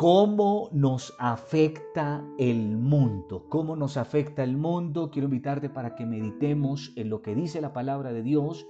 ¿Cómo nos afecta el mundo? ¿Cómo nos afecta el mundo? Quiero invitarte para que meditemos en lo que dice la palabra de Dios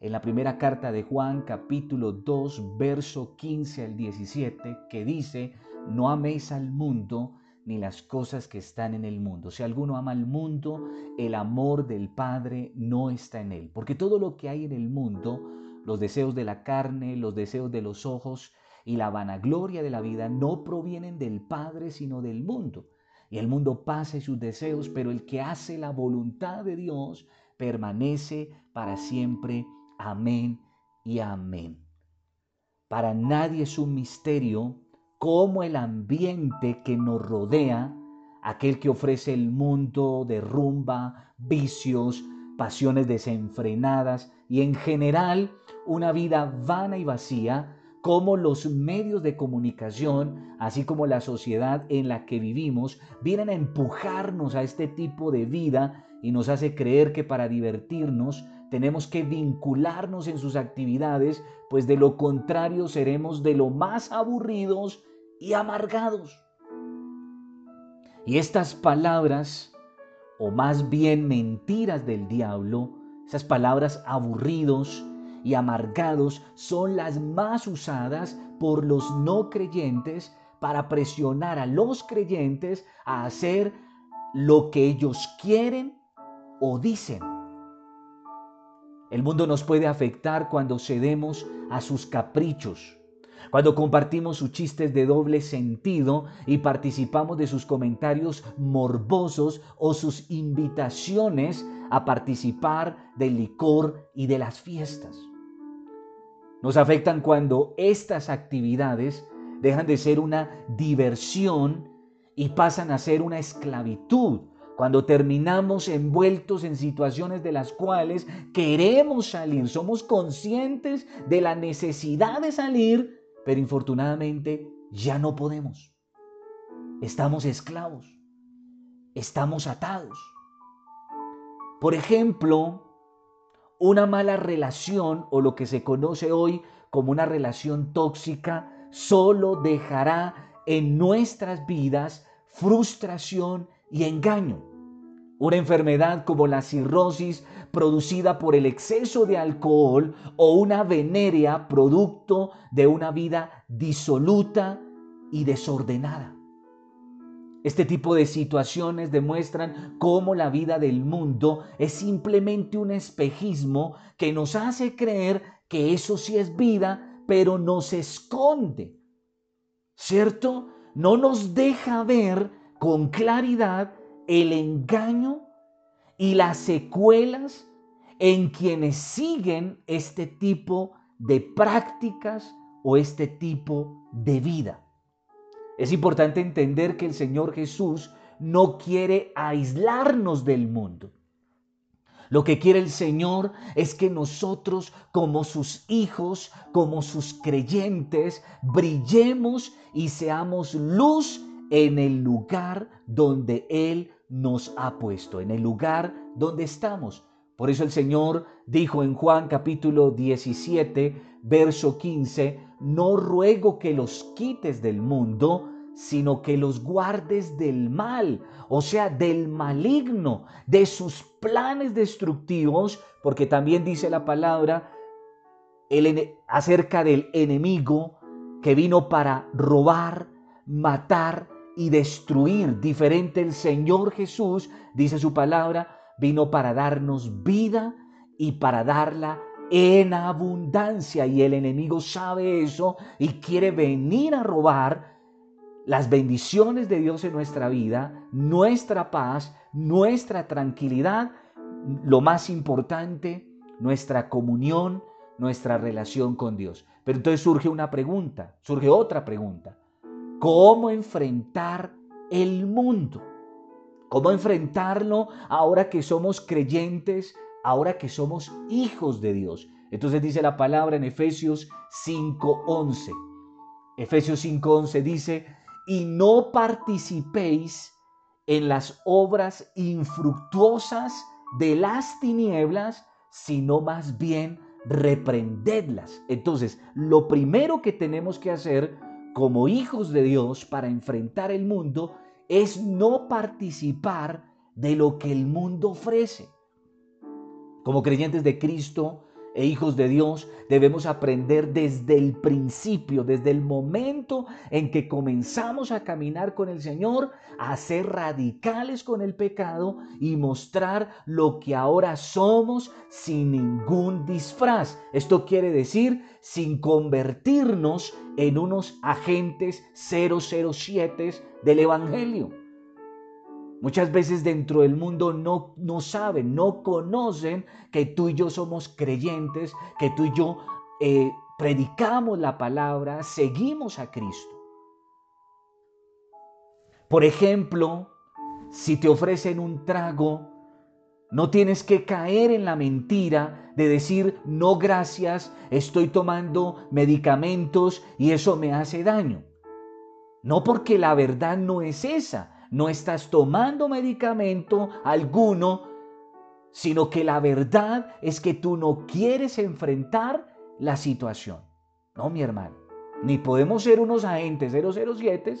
en la primera carta de Juan capítulo 2 verso 15 al 17 que dice, no améis al mundo ni las cosas que están en el mundo. Si alguno ama al mundo, el amor del Padre no está en él. Porque todo lo que hay en el mundo, los deseos de la carne, los deseos de los ojos, y la vanagloria de la vida no provienen del Padre, sino del mundo. Y el mundo pasa sus deseos, pero el que hace la voluntad de Dios permanece para siempre. Amén y amén. Para nadie es un misterio cómo el ambiente que nos rodea, aquel que ofrece el mundo de rumba, vicios, pasiones desenfrenadas y en general una vida vana y vacía, cómo los medios de comunicación, así como la sociedad en la que vivimos, vienen a empujarnos a este tipo de vida y nos hace creer que para divertirnos tenemos que vincularnos en sus actividades, pues de lo contrario seremos de lo más aburridos y amargados. Y estas palabras, o más bien mentiras del diablo, esas palabras aburridos, y amargados son las más usadas por los no creyentes para presionar a los creyentes a hacer lo que ellos quieren o dicen. El mundo nos puede afectar cuando cedemos a sus caprichos, cuando compartimos sus chistes de doble sentido y participamos de sus comentarios morbosos o sus invitaciones a participar del licor y de las fiestas. Nos afectan cuando estas actividades dejan de ser una diversión y pasan a ser una esclavitud. Cuando terminamos envueltos en situaciones de las cuales queremos salir, somos conscientes de la necesidad de salir, pero infortunadamente ya no podemos. Estamos esclavos, estamos atados. Por ejemplo, una mala relación o lo que se conoce hoy como una relación tóxica solo dejará en nuestras vidas frustración y engaño. Una enfermedad como la cirrosis producida por el exceso de alcohol o una venerea producto de una vida disoluta y desordenada. Este tipo de situaciones demuestran cómo la vida del mundo es simplemente un espejismo que nos hace creer que eso sí es vida, pero nos esconde. ¿Cierto? No nos deja ver con claridad el engaño y las secuelas en quienes siguen este tipo de prácticas o este tipo de vida. Es importante entender que el Señor Jesús no quiere aislarnos del mundo. Lo que quiere el Señor es que nosotros como sus hijos, como sus creyentes, brillemos y seamos luz en el lugar donde Él nos ha puesto, en el lugar donde estamos. Por eso el Señor dijo en Juan capítulo 17, verso 15, no ruego que los quites del mundo, sino que los guardes del mal, o sea, del maligno, de sus planes destructivos, porque también dice la palabra acerca del enemigo que vino para robar, matar y destruir. Diferente el Señor Jesús, dice su palabra, vino para darnos vida y para darla en abundancia. Y el enemigo sabe eso y quiere venir a robar las bendiciones de Dios en nuestra vida, nuestra paz, nuestra tranquilidad, lo más importante, nuestra comunión, nuestra relación con Dios. Pero entonces surge una pregunta, surge otra pregunta. ¿Cómo enfrentar el mundo? ¿Cómo enfrentarlo ahora que somos creyentes, ahora que somos hijos de Dios? Entonces dice la palabra en Efesios 5:11. Efesios 5:11 dice, y no participéis en las obras infructuosas de las tinieblas, sino más bien reprendedlas. Entonces, lo primero que tenemos que hacer como hijos de Dios para enfrentar el mundo es no participar de lo que el mundo ofrece. Como creyentes de Cristo e hijos de Dios, debemos aprender desde el principio, desde el momento en que comenzamos a caminar con el Señor, a ser radicales con el pecado y mostrar lo que ahora somos sin ningún disfraz. Esto quiere decir sin convertirnos en unos agentes 007 del Evangelio. Muchas veces dentro del mundo no, no saben, no conocen que tú y yo somos creyentes, que tú y yo eh, predicamos la palabra, seguimos a Cristo. Por ejemplo, si te ofrecen un trago, no tienes que caer en la mentira de decir, no gracias, estoy tomando medicamentos y eso me hace daño. No porque la verdad no es esa, no estás tomando medicamento alguno, sino que la verdad es que tú no quieres enfrentar la situación. No, mi hermano, ni podemos ser unos agentes 007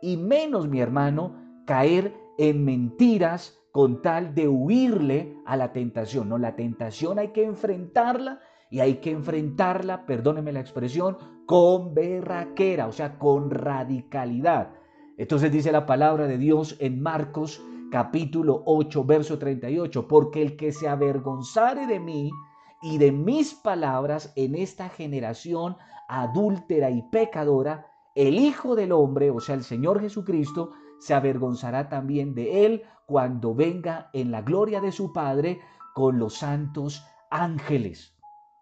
y menos, mi hermano, caer en mentiras con tal de huirle a la tentación. No, la tentación hay que enfrentarla y hay que enfrentarla, perdóneme la expresión, con berraquera, o sea, con radicalidad. Entonces dice la palabra de Dios en Marcos capítulo 8, verso 38, porque el que se avergonzare de mí y de mis palabras en esta generación adúltera y pecadora, el Hijo del Hombre, o sea, el Señor Jesucristo, se avergonzará también de él cuando venga en la gloria de su Padre con los santos ángeles.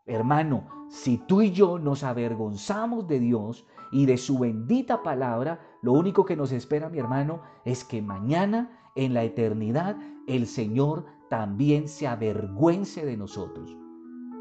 Hermano, si tú y yo nos avergonzamos de Dios y de su bendita palabra, lo único que nos espera, mi hermano, es que mañana, en la eternidad, el Señor también se avergüence de nosotros.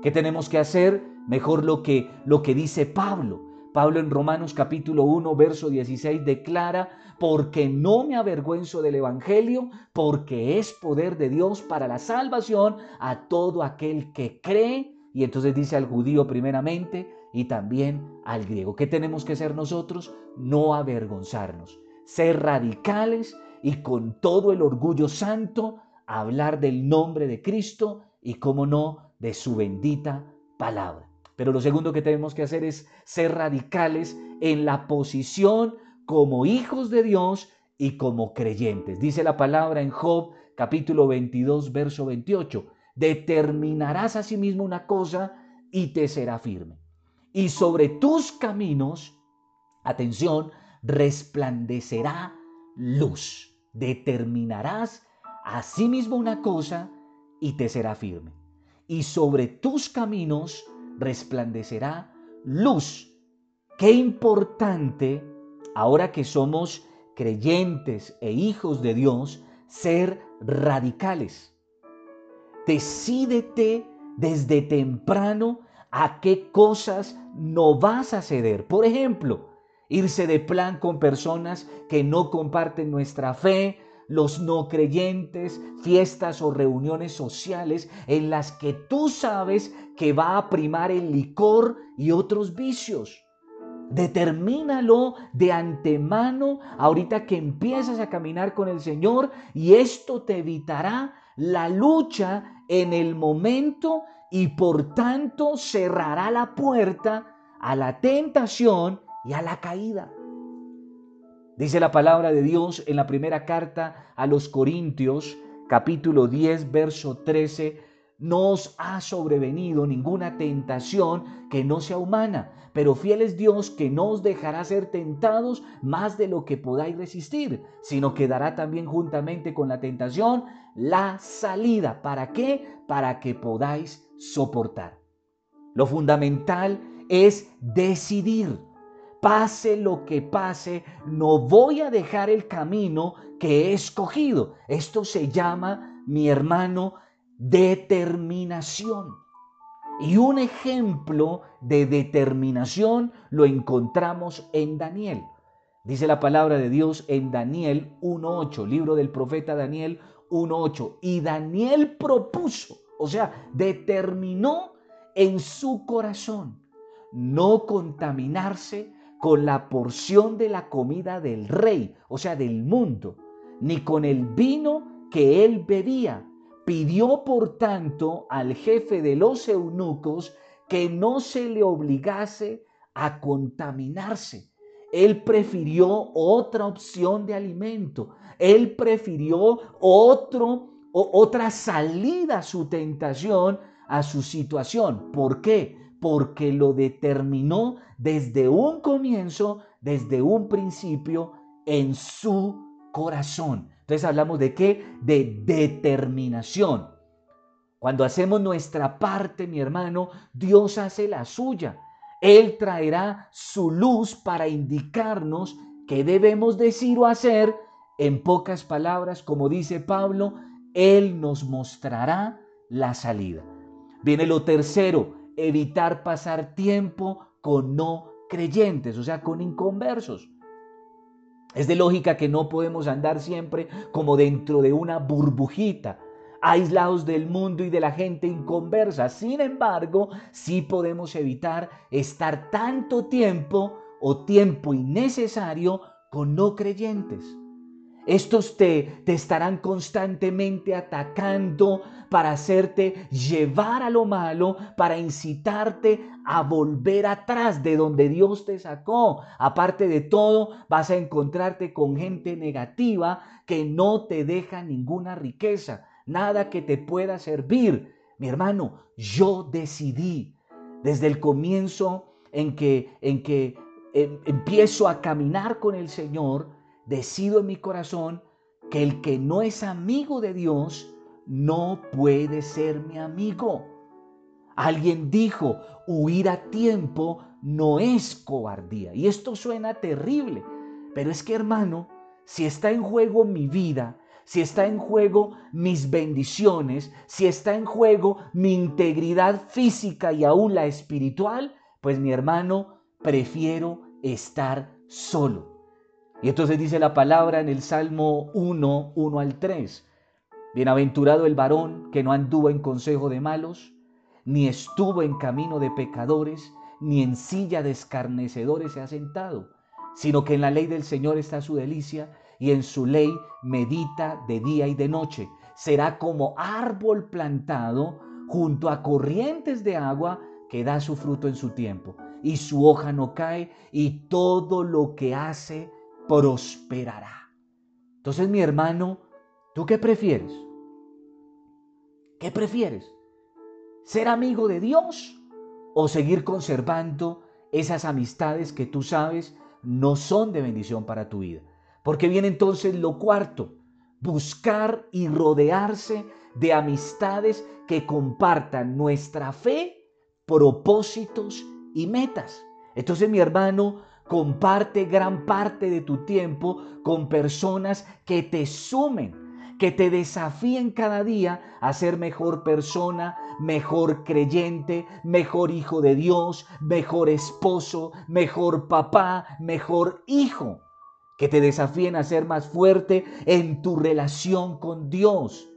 ¿Qué tenemos que hacer? Mejor lo que, lo que dice Pablo. Pablo en Romanos capítulo 1, verso 16 declara, porque no me avergüenzo del Evangelio, porque es poder de Dios para la salvación a todo aquel que cree. Y entonces dice al judío primeramente, y también al griego. ¿Qué tenemos que ser nosotros? No avergonzarnos, ser radicales y con todo el orgullo santo hablar del nombre de Cristo y, como no, de su bendita palabra. Pero lo segundo que tenemos que hacer es ser radicales en la posición como hijos de Dios y como creyentes. Dice la palabra en Job capítulo 22, verso 28. Determinarás a sí mismo una cosa y te será firme y sobre tus caminos, atención, resplandecerá luz. Determinarás asimismo una cosa y te será firme. Y sobre tus caminos resplandecerá luz. Qué importante, ahora que somos creyentes e hijos de Dios, ser radicales. Decídete desde temprano a qué cosas no vas a ceder. Por ejemplo, irse de plan con personas que no comparten nuestra fe, los no creyentes, fiestas o reuniones sociales en las que tú sabes que va a primar el licor y otros vicios. Determínalo de antemano ahorita que empiezas a caminar con el Señor y esto te evitará la lucha en el momento y por tanto cerrará la puerta a la tentación y a la caída. Dice la palabra de Dios en la primera carta a los Corintios, capítulo 10, verso 13, no os ha sobrevenido ninguna tentación que no sea humana, pero fiel es Dios que no os dejará ser tentados más de lo que podáis resistir, sino que dará también juntamente con la tentación la salida. ¿Para qué? Para que podáis soportar. Lo fundamental es decidir. Pase lo que pase, no voy a dejar el camino que he escogido. Esto se llama, mi hermano, determinación. Y un ejemplo de determinación lo encontramos en Daniel. Dice la palabra de Dios en Daniel 1.8, libro del profeta Daniel 1.8. Y Daniel propuso o sea, determinó en su corazón no contaminarse con la porción de la comida del rey, o sea, del mundo, ni con el vino que él bebía. Pidió, por tanto, al jefe de los eunucos que no se le obligase a contaminarse. Él prefirió otra opción de alimento. Él prefirió otro, otra salida a su tentación, a su situación. ¿Por qué? Porque lo determinó desde un comienzo, desde un principio, en su corazón. Entonces hablamos de qué? De determinación. Cuando hacemos nuestra parte, mi hermano, Dios hace la suya. Él traerá su luz para indicarnos qué debemos decir o hacer. En pocas palabras, como dice Pablo, Él nos mostrará la salida. Viene lo tercero, evitar pasar tiempo con no creyentes, o sea, con inconversos. Es de lógica que no podemos andar siempre como dentro de una burbujita, aislados del mundo y de la gente inconversa. Sin embargo, sí podemos evitar estar tanto tiempo o tiempo innecesario con no creyentes. Estos te, te estarán constantemente atacando para hacerte llevar a lo malo, para incitarte a volver atrás de donde Dios te sacó. Aparte de todo, vas a encontrarte con gente negativa que no te deja ninguna riqueza, nada que te pueda servir. Mi hermano, yo decidí desde el comienzo en que, en que em, empiezo a caminar con el Señor, decido en mi corazón que el que no es amigo de Dios no puede ser mi amigo. Alguien dijo, huir a tiempo no es cobardía. Y esto suena terrible, pero es que hermano, si está en juego mi vida, si está en juego mis bendiciones, si está en juego mi integridad física y aún la espiritual, pues mi hermano, prefiero estar solo. Y entonces dice la palabra en el Salmo 1, 1 al 3. Bienaventurado el varón que no anduvo en consejo de malos, ni estuvo en camino de pecadores, ni en silla de escarnecedores se ha sentado, sino que en la ley del Señor está su delicia, y en su ley medita de día y de noche. Será como árbol plantado junto a corrientes de agua que da su fruto en su tiempo, y su hoja no cae, y todo lo que hace prosperará. Entonces, mi hermano, ¿tú qué prefieres? ¿Qué prefieres? ¿Ser amigo de Dios o seguir conservando esas amistades que tú sabes no son de bendición para tu vida? Porque viene entonces lo cuarto, buscar y rodearse de amistades que compartan nuestra fe, propósitos y metas. Entonces mi hermano, Comparte gran parte de tu tiempo con personas que te sumen, que te desafíen cada día a ser mejor persona, mejor creyente, mejor hijo de Dios, mejor esposo, mejor papá, mejor hijo. Que te desafíen a ser más fuerte en tu relación con Dios,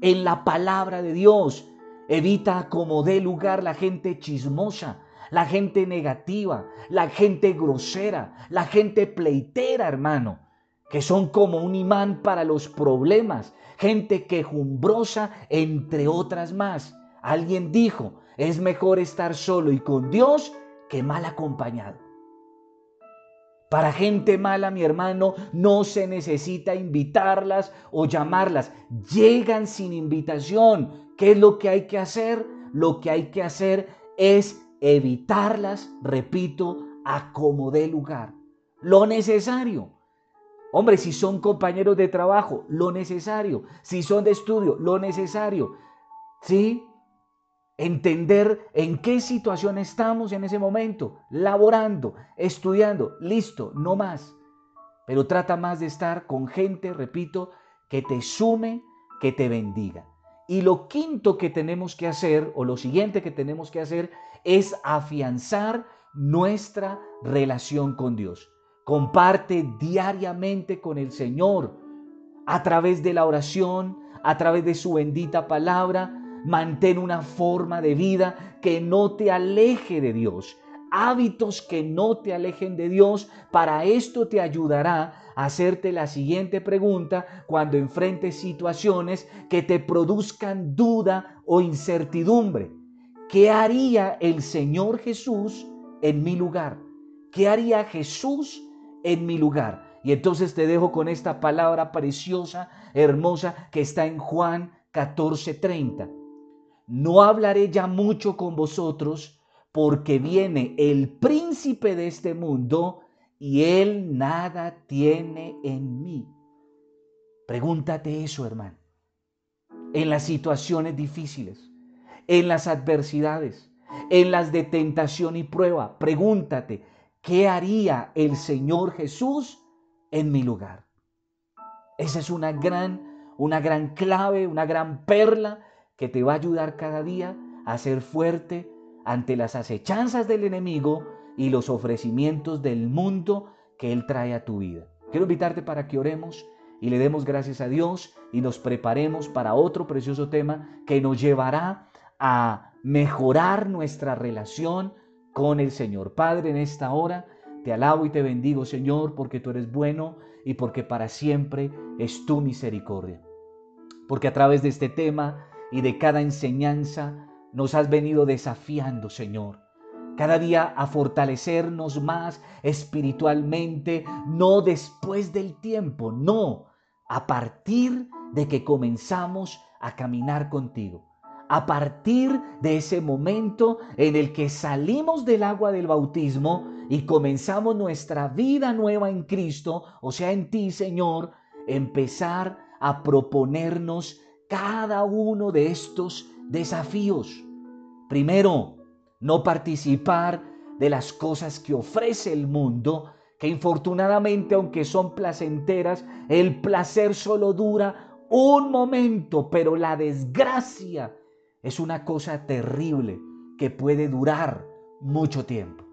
en la palabra de Dios. Evita como dé lugar la gente chismosa, la gente negativa, la gente grosera, la gente pleitera, hermano, que son como un imán para los problemas, gente quejumbrosa, entre otras más. Alguien dijo, es mejor estar solo y con Dios que mal acompañado. Para gente mala, mi hermano, no se necesita invitarlas o llamarlas. Llegan sin invitación. ¿Qué es lo que hay que hacer? Lo que hay que hacer es evitarlas, repito, a como dé lugar. Lo necesario. Hombre, si son compañeros de trabajo, lo necesario. Si son de estudio, lo necesario. ¿Sí? Entender en qué situación estamos en ese momento, laborando, estudiando, listo, no más. Pero trata más de estar con gente, repito, que te sume, que te bendiga. Y lo quinto que tenemos que hacer, o lo siguiente que tenemos que hacer, es afianzar nuestra relación con Dios. Comparte diariamente con el Señor a través de la oración, a través de su bendita palabra. Mantén una forma de vida que no te aleje de Dios. hábitos que no te alejen de Dios. Para esto te ayudará a hacerte la siguiente pregunta cuando enfrentes situaciones que te produzcan duda o incertidumbre. ¿Qué haría el Señor Jesús en mi lugar? ¿Qué haría Jesús en mi lugar? Y entonces te dejo con esta palabra preciosa, hermosa, que está en Juan 14:30. No hablaré ya mucho con vosotros, porque viene el príncipe de este mundo y él nada tiene en mí. Pregúntate eso, hermano. En las situaciones difíciles, en las adversidades, en las de tentación y prueba, pregúntate, ¿qué haría el Señor Jesús en mi lugar? Esa es una gran, una gran clave, una gran perla que te va a ayudar cada día a ser fuerte ante las acechanzas del enemigo y los ofrecimientos del mundo que Él trae a tu vida. Quiero invitarte para que oremos y le demos gracias a Dios y nos preparemos para otro precioso tema que nos llevará a mejorar nuestra relación con el Señor. Padre, en esta hora te alabo y te bendigo, Señor, porque tú eres bueno y porque para siempre es tu misericordia. Porque a través de este tema y de cada enseñanza nos has venido desafiando, Señor. Cada día a fortalecernos más espiritualmente, no después del tiempo, no, a partir de que comenzamos a caminar contigo. A partir de ese momento en el que salimos del agua del bautismo y comenzamos nuestra vida nueva en Cristo, o sea, en ti, Señor, empezar a proponernos cada uno de estos desafíos. Primero, no participar de las cosas que ofrece el mundo, que infortunadamente, aunque son placenteras, el placer solo dura un momento, pero la desgracia es una cosa terrible que puede durar mucho tiempo.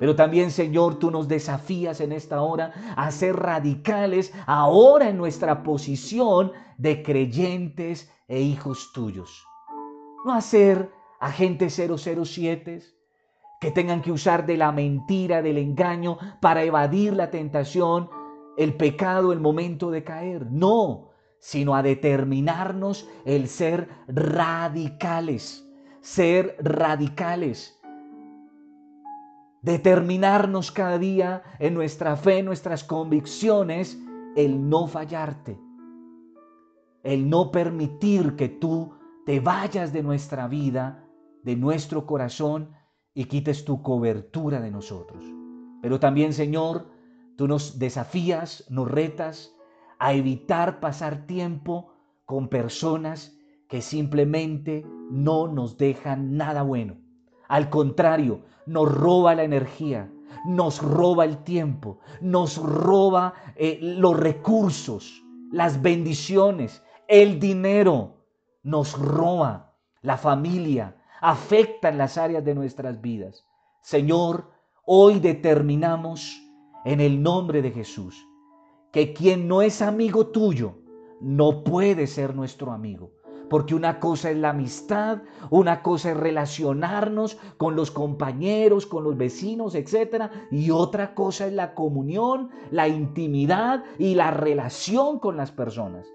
Pero también, Señor, tú nos desafías en esta hora a ser radicales ahora en nuestra posición de creyentes e hijos tuyos. No a ser agentes 007 que tengan que usar de la mentira, del engaño para evadir la tentación, el pecado, el momento de caer. No, sino a determinarnos el ser radicales, ser radicales determinarnos cada día en nuestra fe, en nuestras convicciones, el no fallarte, el no permitir que tú te vayas de nuestra vida, de nuestro corazón y quites tu cobertura de nosotros. Pero también, Señor, tú nos desafías, nos retas a evitar pasar tiempo con personas que simplemente no nos dejan nada bueno. Al contrario, nos roba la energía, nos roba el tiempo, nos roba eh, los recursos, las bendiciones, el dinero, nos roba la familia, afecta en las áreas de nuestras vidas. Señor, hoy determinamos en el nombre de Jesús que quien no es amigo tuyo no puede ser nuestro amigo. Porque una cosa es la amistad, una cosa es relacionarnos con los compañeros, con los vecinos, etc. Y otra cosa es la comunión, la intimidad y la relación con las personas.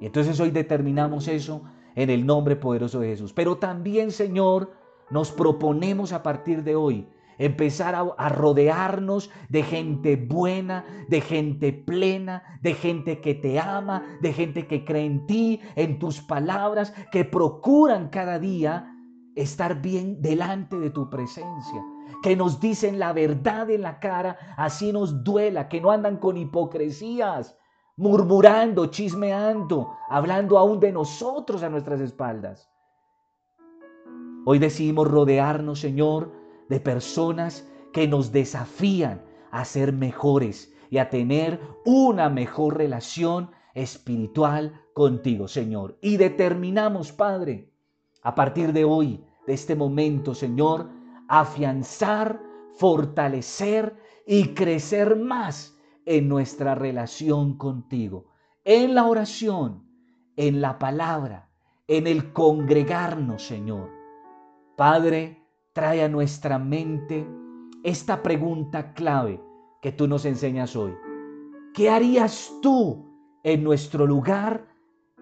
Y entonces hoy determinamos eso en el nombre poderoso de Jesús. Pero también, Señor, nos proponemos a partir de hoy empezar a, rodearnos de gente buena, de gente plena, de gente que te ama, de gente que cree en ti, en tus palabras, que procuran cada día estar bien delante de tu presencia, que nos dicen la verdad en la cara, así nos duela, que no andan con hipocresías, murmurando, chismeando, hablando aún de nosotros a nuestras espaldas. Hoy decidimos rodearnos, Señor, de personas que nos desafían a ser mejores y a tener una mejor relación espiritual contigo, Señor. Y determinamos, Padre, a partir de hoy, de este momento, Señor, afianzar, fortalecer y crecer más en nuestra relación contigo, en la oración, en la palabra, en el congregarnos, Señor. Padre, trae a nuestra mente esta pregunta clave que tú nos enseñas hoy. ¿Qué harías tú en nuestro lugar,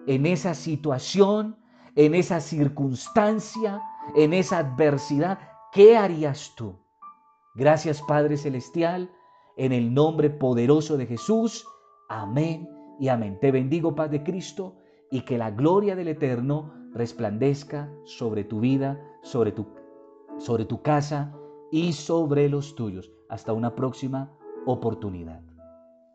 en esa situación, en esa circunstancia, en esa adversidad? ¿Qué harías tú? Gracias Padre Celestial, en el nombre poderoso de Jesús. Amén y amén. Te bendigo, Paz de Cristo, y que la gloria del Eterno resplandezca sobre tu vida, sobre tu, sobre tu casa y sobre los tuyos. Hasta una próxima oportunidad.